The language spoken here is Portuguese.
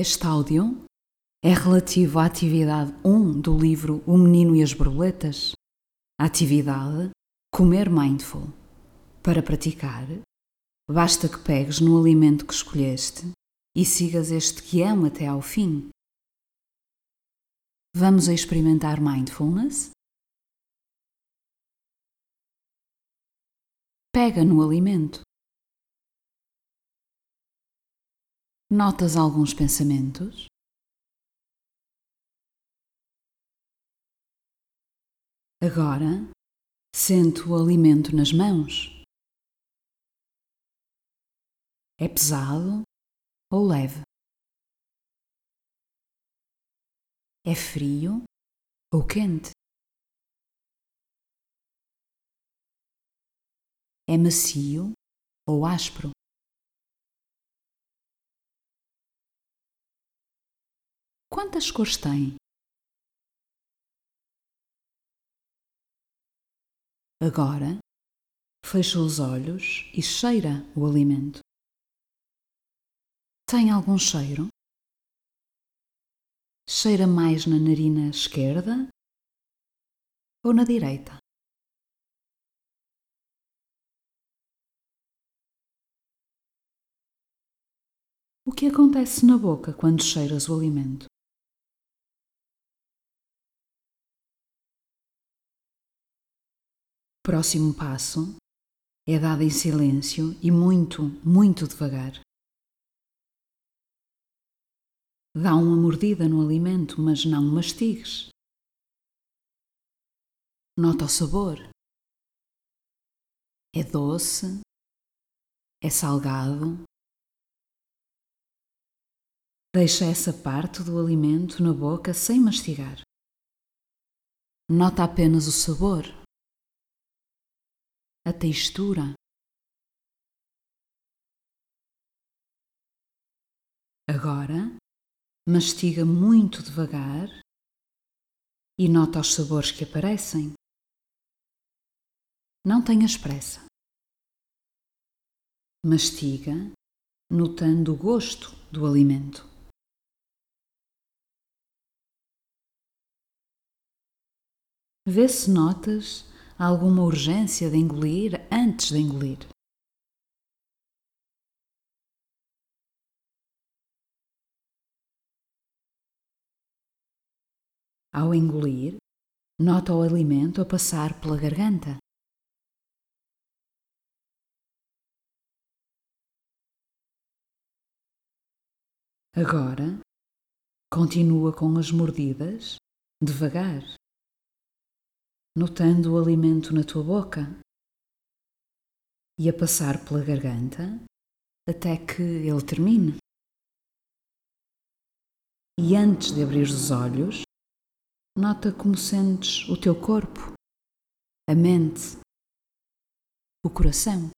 Este áudio é relativo à atividade 1 do livro O Menino e as Borboletas. A atividade Comer Mindful. Para praticar, basta que pegues no alimento que escolheste e sigas este guião até ao fim. Vamos a experimentar mindfulness? Pega no alimento. Notas alguns pensamentos? Agora, sente o alimento nas mãos. É pesado ou leve? É frio ou quente? É macio ou áspero? Quantas cores tem? Agora, fecha os olhos e cheira o alimento. Tem algum cheiro? Cheira mais na narina esquerda ou na direita? O que acontece na boca quando cheiras o alimento? Próximo passo é dado em silêncio e muito, muito devagar. Dá uma mordida no alimento, mas não mastigues. Nota o sabor. É doce? É salgado? Deixa essa parte do alimento na boca sem mastigar. Nota apenas o sabor a textura. Agora, mastiga muito devagar e nota os sabores que aparecem. Não tenhas pressa. Mastiga, notando o gosto do alimento. Vê se notas alguma urgência de engolir antes de engolir. Ao engolir, nota o alimento a passar pela garganta. Agora, continua com as mordidas, devagar notando o alimento na tua boca e a passar pela garganta até que ele termine. E antes de abrir os olhos, nota como sentes o teu corpo, a mente, o coração.